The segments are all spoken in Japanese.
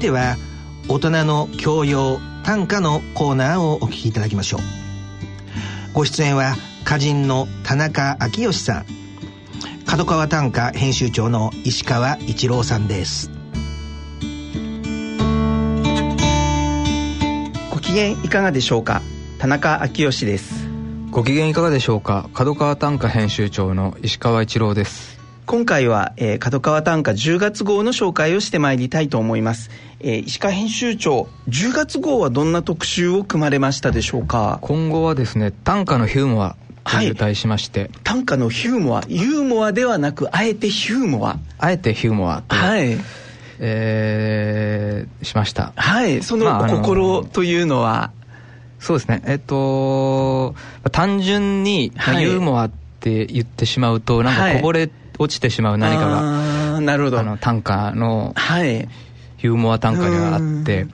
いては大人の教養短歌のコーナーをお聞きいただきましょう。ご出演は歌人の田中昭義さん。角川短歌編集長の石川一郎さんです。ご機嫌いかがでしょうか？田中昭義です。ご機嫌いかがでしょうか？角川短歌編集長の石川一郎です。今回は、えー、角川短歌10月号の紹介をしてまいりたいと思います、えー、石川編集長10月号はどんな特集を組まれましたでしょうか？今後はですね短歌のヒューモアという題しまして、はい、短歌のヒューモアユーモアではなくあえてヒューモア。あえてヒューモアはい。えー、しました。はい。その心というのは、そうですね。えっと単純に、ユーモアって言ってしまうとなんかこぼれ落ちてしまう何かが、なるほど。あの短歌の、ユーモア短歌ではあって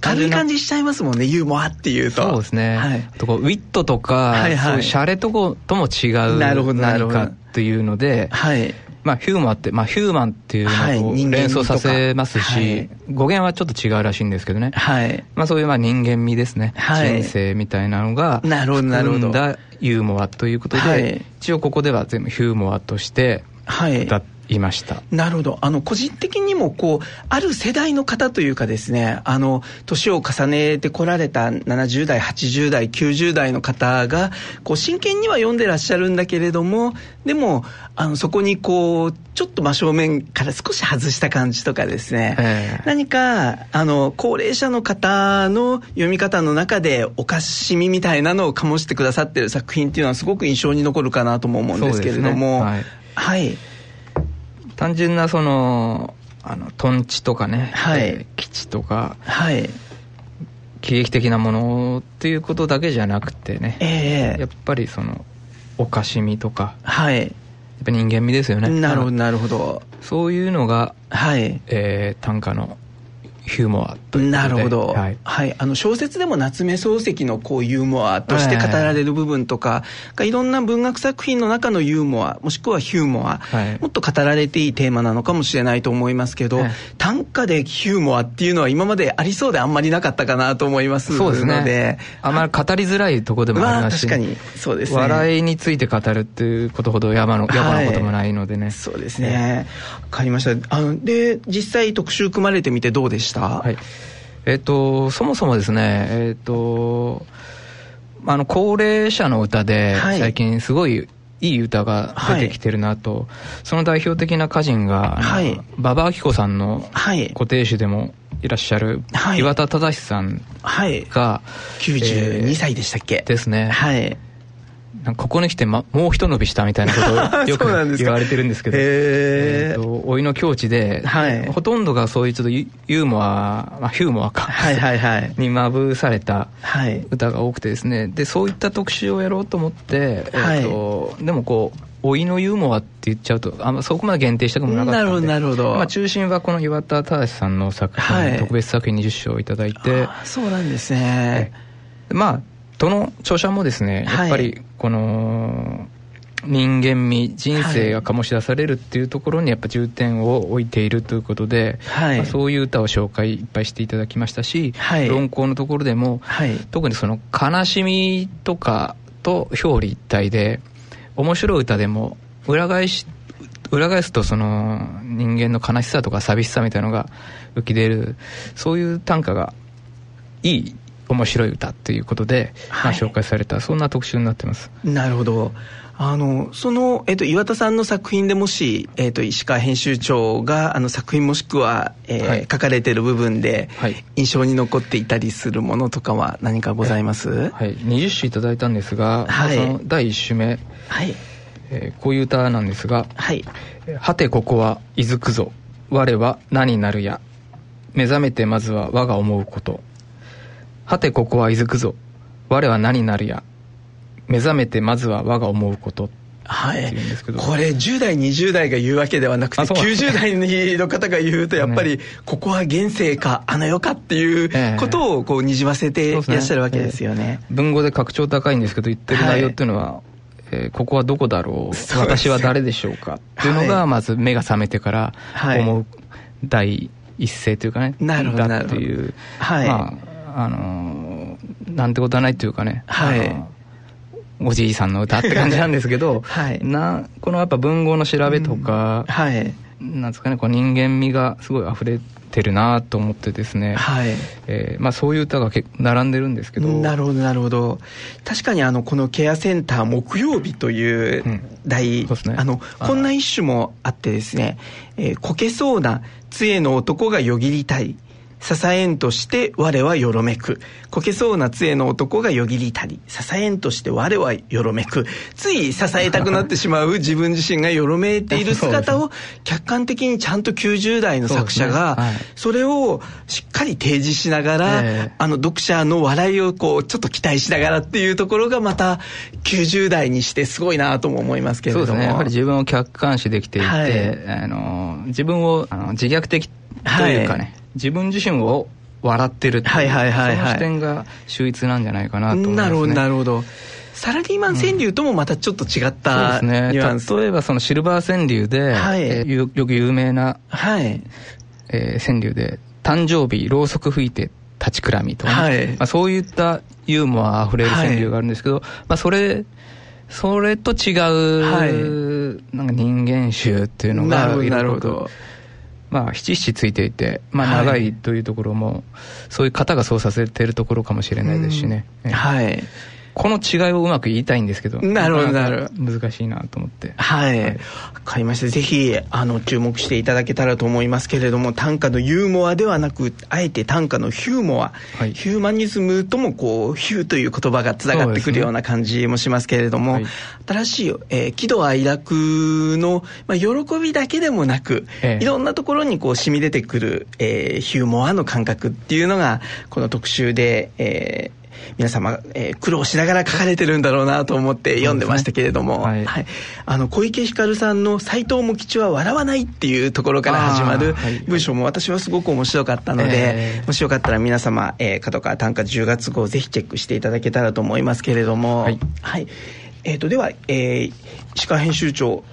軽い感じしちゃいますもんねユーモアっていうと。そうですね、はい、とこウィットとか、はいはい、シャレとことも違う何かっていうので、はい、まあ、ヒューマンって、まあ、ヒューマンっていうのを連想させますし、はい、語源はちょっと違うらしいんですけどね、はい。まあ、そういうまあ人間味ですね、はい、人生みたいなのが含んだユーモアということで、はい、一応ここでは全部ヒューモアとしてだっいました。なるほど。あの個人的にもこうある世代の方というかですねあの年を重ねてこられた70代80代90代の方がこう真剣には読んでらっしゃるんだけれどもでもあのそこにこうちょっと真正面から少し外した感じとかですね、えー、何かあの高齢者の方の読み方の中でおかしみみたいなのを醸してくださってる作品っていうのはすごく印象に残るかなとも思うんですけれども、ね、はい、はい。単純なそのあのトンチとかね、はい、えー、基地とか、はい、喜劇的なものっていうことだけじゃなくてね、えー、やっぱりそのおかしみとか、はい、やっぱ人間味ですよね。なるほどなるほど。そういうのが、はい。えー、短歌のヒューモアとなるほど、はい、はい、あの小説でも夏目漱石のこうユーモアとして語られる部分とか、はい、いろんな文学作品の中のユーモアもしくはヒューモア、はい、もっと語られていいテーマなのかもしれないと思いますけど、はい、短歌でヒューモアっていうのは今までありそうであんまりなかったかなと思いますそうですね。あまり語りづらいところでもありますし、確かに。そうです、ね、笑いについて語るっていうことほど山の山のこともないのでね、そうですね。わかりました。あので実際特集組まれてみてどうでした？はい。えっ、と、そもそもですね、えっ、と、あの、高齢者の歌で、最近すごい、いい歌が出てきてるなと、はい、その代表的な歌人が、はい、馬場明子さんの固定種でもいらっしゃる、岩田忠さんが、はい、92歳でしたっけ、ですね。はいここに来て、ま、もう一伸びしたみたいなことをよく 言われてるんですけど。えー、と老いの境地で、はい、ほとんどがそういうちょっとユーモア、まあ、ヒューモアか、はいはいはい、にまぶされた歌が多くてですね。でそういった特集をやろうと思って、はい、えーとでもこう老いのユーモアって言っちゃうとあんまそこまで限定したくもなかったので。なるほどまあ、中心はこの岩田忠さんの作品、はい、特別作品20賞をいただいて。そうなんですね。まあどの著者もですねやっぱりこの人間味人生が醸し出されるっていうところにやっぱ重点を置いているということで、はい。まあ、そういう歌を紹介いっぱいしていただきましたし、はい、論考のところでも、はい、特にその悲しみとかと表裏一体で面白い歌でも裏返し裏返すとその人間の悲しさとか寂しさみたいなのが浮き出るそういう短歌がいい面白い歌っていうことで、まあ、紹介されたそんな特集になってます。なるほど。あのその、えっと、岩田さんの作品でもし、えっと、石川編集長があの作品もしくは、えー、はい、書かれてる部分で、印象に残っていたりするものとかは何かございます？はい。20首いただいたんですが、はい、その第1首目、はい。えー、こういう歌なんですが「はい、はてここはいずくぞ。我は何なるや。目覚めてまずは我が思うこと」はてここはいずくぞ。我は何なるや。目覚めてまずは我が思うこと。はい、これ10代20代が言うわけではなくて90代の方が言うとやっぱり ここは現世かあの世かっていうことをこうにじませていらっしゃるわけですよね、ね、文語で格調高いんですけど言ってる内容っていうのは、はいえー、ここはどこだろう？私は誰でしょうか？っていうのがまず目が覚めてから思う第一世というかね。なるほど。だっていう。はい、まああのなんてことはないというかね、はい。おじいさんの歌って感じなんですけど、はい。なこのやっぱ文豪の調べとか、うん、はい。なんですかねこう人間味がすごい溢れてるなと思ってですね、はい。えーまあ、そういう歌がけ並んでるんですけど。なるほどなるほど。確かにあのこのケアセンター木曜日という題、うんね、あのこんな一種もあってですね、えー、こけそうな杖の男がよぎりたい支えんとして我はよろめく。こけそうな杖の男がよぎりたり、支えんとして我はよろめく。つい支えたくなってしまう。自分自身がよろめいている姿を客観的にちゃんと90代の作者が、それをしっかり提示しながら、あの読者の笑いをこうちょっと期待しながらっていうところがまた90代にしてすごいなとも思いますけれども。そうですね。やはり自分を客観視できていて、はい、あの自分をあの自虐的というかね、はい自分自身を笑ってるっていう、はいはいはいはい、その視点が秀逸なんじゃないかなと思います、ね、なるほどなるほど。サラリーマン川柳ともまたちょっと違った、うん、そうですね。例えばそのシルバー川柳で、はい。えー、よく有名な、はい。えー、川柳で「誕生日ろうそく吹いて立ちくらみ」とか、ね、はい。まあ、そういったユーモアあふれる川柳があるんですけど、はい、まあ、それそれと違う、はい、なんか人間集っていうのがなるほどまあ、七七ついていて、まあ、長いというところも、はい、そういう方がそうさせているところかもしれないですしね。うん、はい。この違いをうまく言いたいんですけど、なるほど、なるほど。難しいなと思って。はい。わ、はい、かりました。ぜひ、あの、注目していただけたらと思いますけれども、短歌のユーモアではなく、あえて短歌のヒューモア、はい、ヒューマニズムとも、こう、ヒューという言葉がつながってくるような感じもしますけれども、ねはい、新しい、えー、喜怒哀楽の、まあ、喜びだけでもなく、ええ、いろんなところにこう、染み出てくる、えー、ヒューモアの感覚っていうのが、この特集で、えー、皆様、えー、苦労しながら書かれてるんだろうなと思って読んでましたけれども、ねはい、はい、あの小池ひかるさんの「斎藤茂吉は笑わない」っていうところから始まる文章も私はすごく面白かったので、えー、もしよかったら皆様、えー、角川短歌10月号ぜひチェックしていただけたらと思いますけれども、はい、はい、えーと、では、えー、石川編集長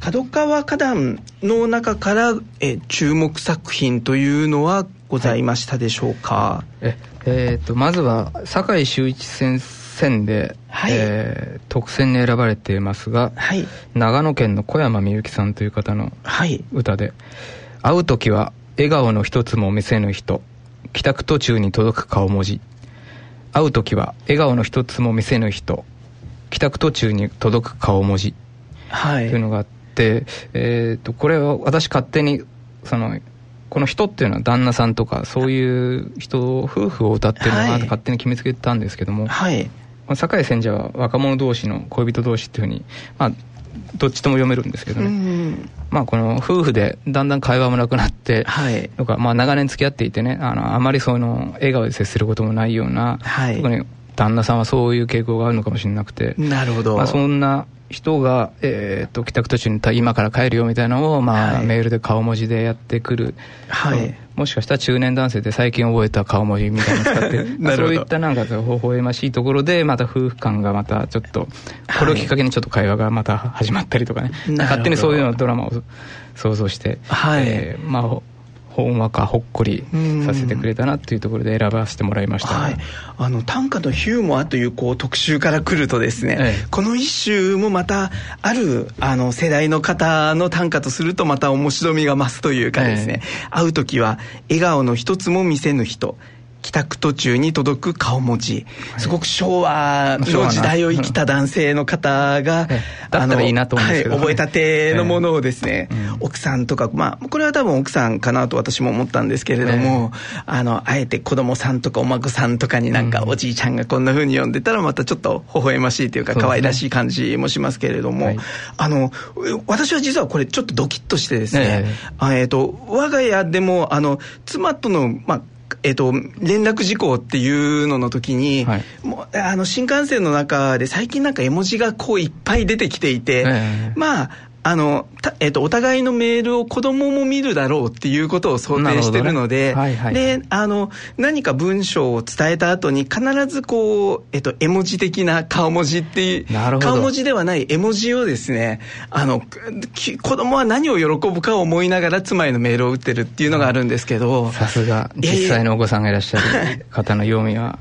角川花壇の中から、えー、注目作品というのはございましたでしょうか、ええー、とまずは酒井秀一先生で、はい。えー、特選に選ばれていますが、はい、長野県の小山みゆきさんという方の歌で「会う時は笑顔の一つも見せぬ人帰宅途中に届く顔文字」「会う時は笑顔の一つも見せぬ人帰宅途中に届く顔文字」はい、というのがあって、えー、とこれは私勝手にそのこの人っていうのは旦那さんとかそういう人夫婦を歌ってるのかなと勝手に決めつけたんですけども、はい、酒井千者は若者同士の恋人同士っていうふうにまあどっちとも読めるんですけどね、まあこの夫婦でだんだん会話もなくなって、はい、とかまあ長年付き合っていてねあのあまりその笑顔で接することもないような、はい、特に旦那さんはそういう傾向があるのかもしれなくて。なるほど、まあ、そんな人が、えー、と帰宅途中に今から帰るよみたいなのを、まあはい。メールで顔文字でやってくる、はい。もしかしたら中年男性で最近覚えた顔文字みたいなのを使って そういったなんか微笑ましいところでまた夫婦間がまたちょっとこれをきっかけにちょっと会話がまた始まったりとかね、なるほど。勝手にそういうのドラマを想像して、はい。えーまあほほんわかほっこりさせてくれたなっていうところで選ばせてもらいました、はい、あの短歌のヒューモアというこう特集から来るとですね、ええ。この一首もまたあるあの世代の方の短歌とするとまた面白みが増すというかですね、会う時は笑顔の一つも見せぬ人帰宅途中に届く顔文字、すごく昭和の時代を生きた男性の方が、ええ。だったらいいなと思うんですけど。はい、覚えたてのものをですね、ええ。うん奥さんとか、まあ、これは多分奥さんかなと私も思ったんですけれども、あの、あえて子供さんとかお孫さんとかになんかうん。おじいちゃんがこんな風に読んでたらまたちょっと微笑ましいというか可愛らしい感じもしますけれども、はい。あの、私は実はこれちょっとドキッとしてですね、え。あえっ、と、我が家でも、あの、妻との、まあ、えっと連絡事項っていうのの時に、はい。もうあの新幹線の中で最近なんか絵文字がこういっぱい出てきていて、ええ。まああの、えっ、ー、と、お互いのメールを子供も見るだろうっていうことを想定してるので、ねはいはい、で、あの、何か文章を伝えた後に必ずこう、えっ、ー、と、絵文字的な顔文字っていう、顔文字ではない絵文字をですね、あの、子供は何を喜ぶかを思いながら妻へのメールを打ってるっていうのがあるんですけど。さすが、実際のお子さんがいらっしゃる方の読みは。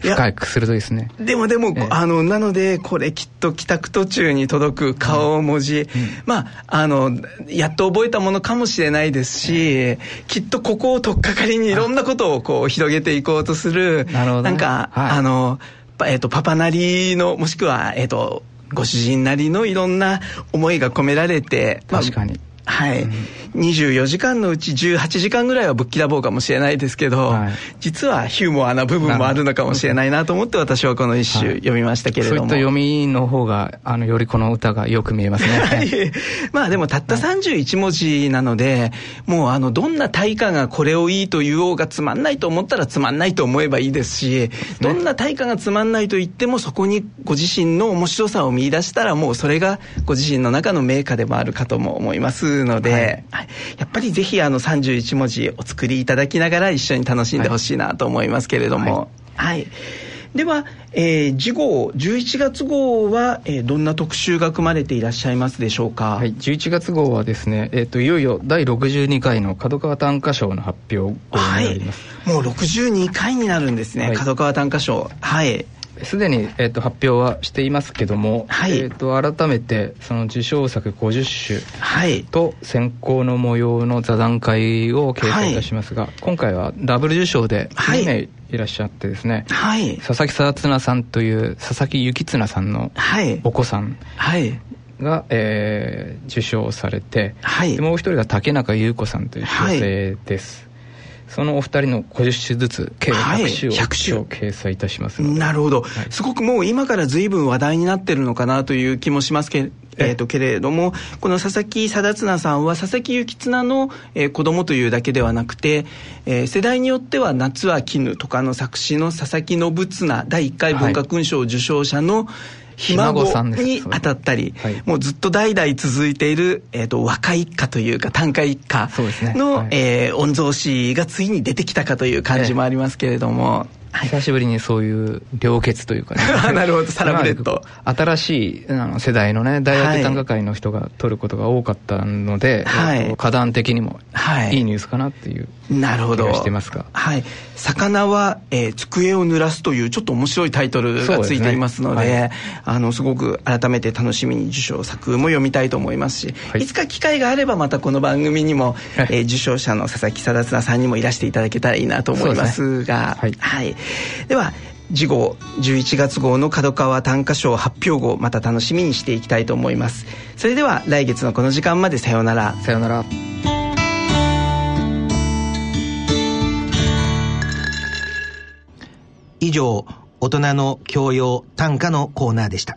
深く鋭いですね。でもでも、えあのなのでこれきっと帰宅途中に届く顔文字、うん、まああのやっと覚えたものかもしれないですし、きっとここを取っかかりにいろんなことをこう広げていこうとするなるほど、ね、なんか、はい、あの、えーと、パパなりのもしくは、えーとご主人なりのいろんな思いが込められて、確かに、はい、うん、24時間のうち18時間ぐらいはぶっきらぼうかもしれないですけど、はい、実はヒューモアな部分もあるのかもしれないなと思って私はこの一首読みましたけれども、はい、そういった読みの方があのよりこの歌がよく見えますね。まあでもたった31文字なので、もうあのどんな大家がこれをいいと言おうがつまんないと思ったらつまんないと思えばいいですしどんな大家がつまんないと言ってもそこにご自身の面白さを見出したらもうそれがご自身の中の名家でもあるかとも思いますので、はい、やっぱりぜひあの31文字お作りいただきながら一緒に楽しんでほしいなと思いますけれども。はい、はい。では、えー、次号11月号は、えー、どんな特集が組まれていらっしゃいますでしょうか、はい、11月号はですね、えーと、いよいよ第62回の角川短歌賞の発表号になります、はい、もう62回になるんですね、はい、角川短歌賞。はいすでに、えーと、発表はしていますけども、はい、えーと、改めてその受賞作50首と選考の模様の座談会を掲載いたしますが、はい、今回はダブル受賞で2名いらっしゃってですね、はい、佐々木貞綱さんという佐々木幸綱さんのお子さん、はい。が、えー、受賞されて、はい、もう一人が竹中優子さんという女性です、そのお二人の50種ずつ計100種を,、掲載いたしますなるほど、はい、すごくもう今から随分話題になってるのかなという気もしますけえーと、けれどもこの佐々木貞綱さんは佐々木幸綱の、えー、子供というだけではなくて、えー、世代によっては「夏は絹」とかの作詞の佐々木信綱第1回文化勲章受賞者の、はいひ孫に当たったり、はい、もうずっと代々続いている、えーと、若一家というか短歌一家の、ね。はい、えー、御曹司がついに出てきたかという感じもありますけれども。久しぶりにそういう良血というかね。なるほど。サラブレッド。新しいあの世代のね大学短歌会の人が取ることが多かったので、はい、花壇的にもい。いニュースかなっていうなるほど。してますかはい。魚は、えー、机を濡らすというちょっと面白いタイトルがついていますので、ねはい、あのすごく改めて楽しみに受賞作も読みたいと思いますし、はい、いつか機会があればまたこの番組にも、はい、えー、受賞者の佐々木貞綱さんにもいらしていただけたらいいなと思いますが、ね、はい、はい、では次号11月号の角川短歌賞発表号また楽しみにしていきたいと思います。それでは来月のこの時間までさようなら。さようなら。以上大人の教養短歌のコーナーでした